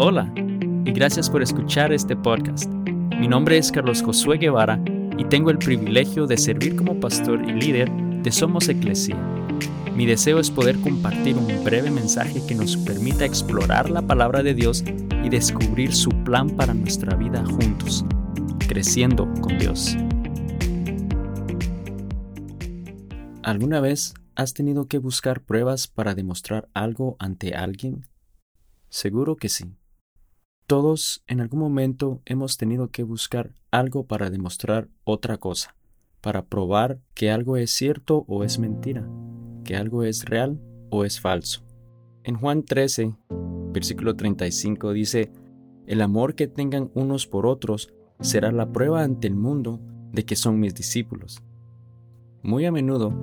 Hola y gracias por escuchar este podcast. Mi nombre es Carlos Josué Guevara y tengo el privilegio de servir como pastor y líder de Somos Eclesia. Mi deseo es poder compartir un breve mensaje que nos permita explorar la palabra de Dios y descubrir su plan para nuestra vida juntos, creciendo con Dios. ¿Alguna vez has tenido que buscar pruebas para demostrar algo ante alguien? Seguro que sí. Todos en algún momento hemos tenido que buscar algo para demostrar otra cosa, para probar que algo es cierto o es mentira, que algo es real o es falso. En Juan 13, versículo 35 dice, El amor que tengan unos por otros será la prueba ante el mundo de que son mis discípulos. Muy a menudo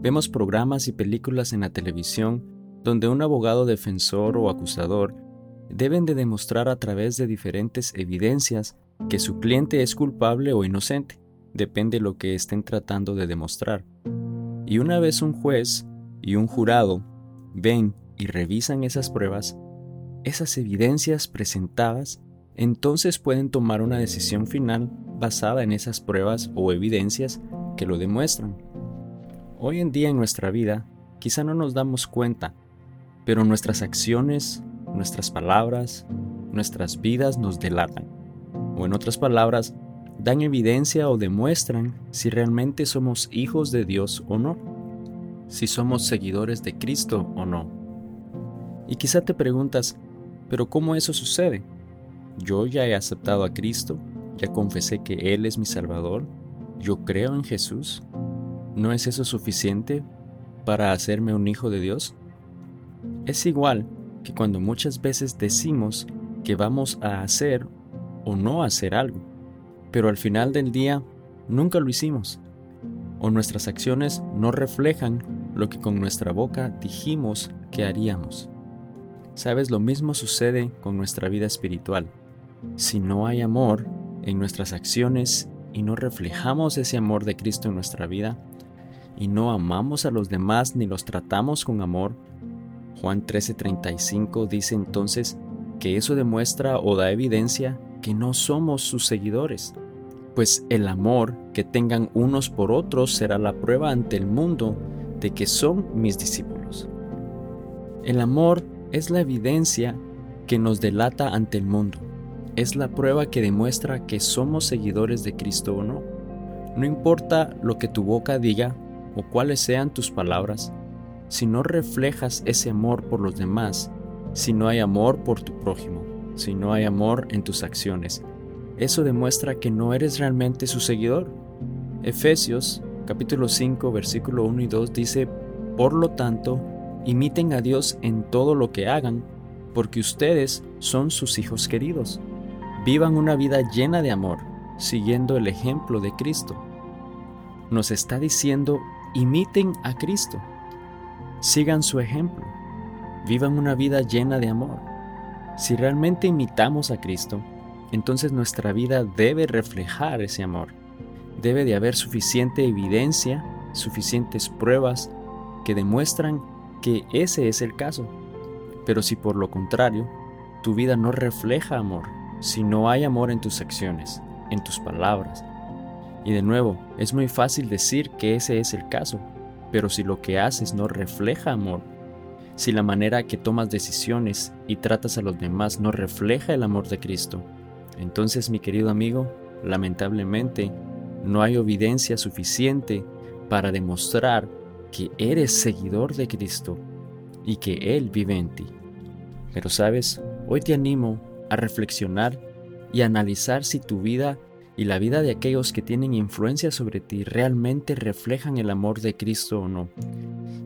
vemos programas y películas en la televisión donde un abogado defensor o acusador deben de demostrar a través de diferentes evidencias que su cliente es culpable o inocente, depende de lo que estén tratando de demostrar. Y una vez un juez y un jurado ven y revisan esas pruebas, esas evidencias presentadas, entonces pueden tomar una decisión final basada en esas pruebas o evidencias que lo demuestran. Hoy en día en nuestra vida quizá no nos damos cuenta, pero nuestras acciones nuestras palabras, nuestras vidas nos delatan, o en otras palabras, dan evidencia o demuestran si realmente somos hijos de Dios o no, si somos seguidores de Cristo o no. Y quizá te preguntas, pero ¿cómo eso sucede? Yo ya he aceptado a Cristo, ya confesé que Él es mi Salvador, yo creo en Jesús. ¿No es eso suficiente para hacerme un hijo de Dios? Es igual que cuando muchas veces decimos que vamos a hacer o no hacer algo, pero al final del día nunca lo hicimos, o nuestras acciones no reflejan lo que con nuestra boca dijimos que haríamos. Sabes, lo mismo sucede con nuestra vida espiritual. Si no hay amor en nuestras acciones y no reflejamos ese amor de Cristo en nuestra vida, y no amamos a los demás ni los tratamos con amor, Juan 13:35 dice entonces que eso demuestra o da evidencia que no somos sus seguidores, pues el amor que tengan unos por otros será la prueba ante el mundo de que son mis discípulos. El amor es la evidencia que nos delata ante el mundo, es la prueba que demuestra que somos seguidores de Cristo o no. No importa lo que tu boca diga o cuáles sean tus palabras, si no reflejas ese amor por los demás, si no hay amor por tu prójimo, si no hay amor en tus acciones, eso demuestra que no eres realmente su seguidor. Efesios capítulo 5 versículo 1 y 2 dice, Por lo tanto, imiten a Dios en todo lo que hagan, porque ustedes son sus hijos queridos. Vivan una vida llena de amor, siguiendo el ejemplo de Cristo. Nos está diciendo, imiten a Cristo. Sigan su ejemplo. Vivan una vida llena de amor. Si realmente imitamos a Cristo, entonces nuestra vida debe reflejar ese amor. Debe de haber suficiente evidencia, suficientes pruebas que demuestran que ese es el caso. Pero si por lo contrario, tu vida no refleja amor, si no hay amor en tus acciones, en tus palabras, y de nuevo, es muy fácil decir que ese es el caso, pero si lo que haces no refleja amor, si la manera que tomas decisiones y tratas a los demás no refleja el amor de Cristo, entonces mi querido amigo, lamentablemente, no hay evidencia suficiente para demostrar que eres seguidor de Cristo y que Él vive en ti. Pero sabes, hoy te animo a reflexionar y analizar si tu vida y la vida de aquellos que tienen influencia sobre ti realmente reflejan el amor de Cristo o no,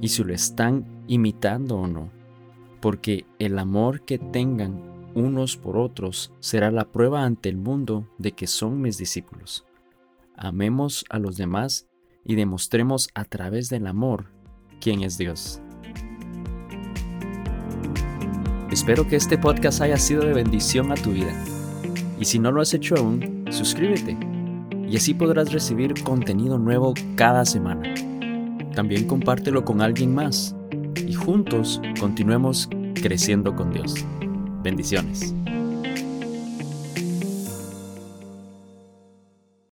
y si lo están imitando o no, porque el amor que tengan unos por otros será la prueba ante el mundo de que son mis discípulos. Amemos a los demás y demostremos a través del amor quién es Dios. Espero que este podcast haya sido de bendición a tu vida. Y si no lo has hecho aún, suscríbete y así podrás recibir contenido nuevo cada semana. También compártelo con alguien más y juntos continuemos creciendo con Dios. Bendiciones.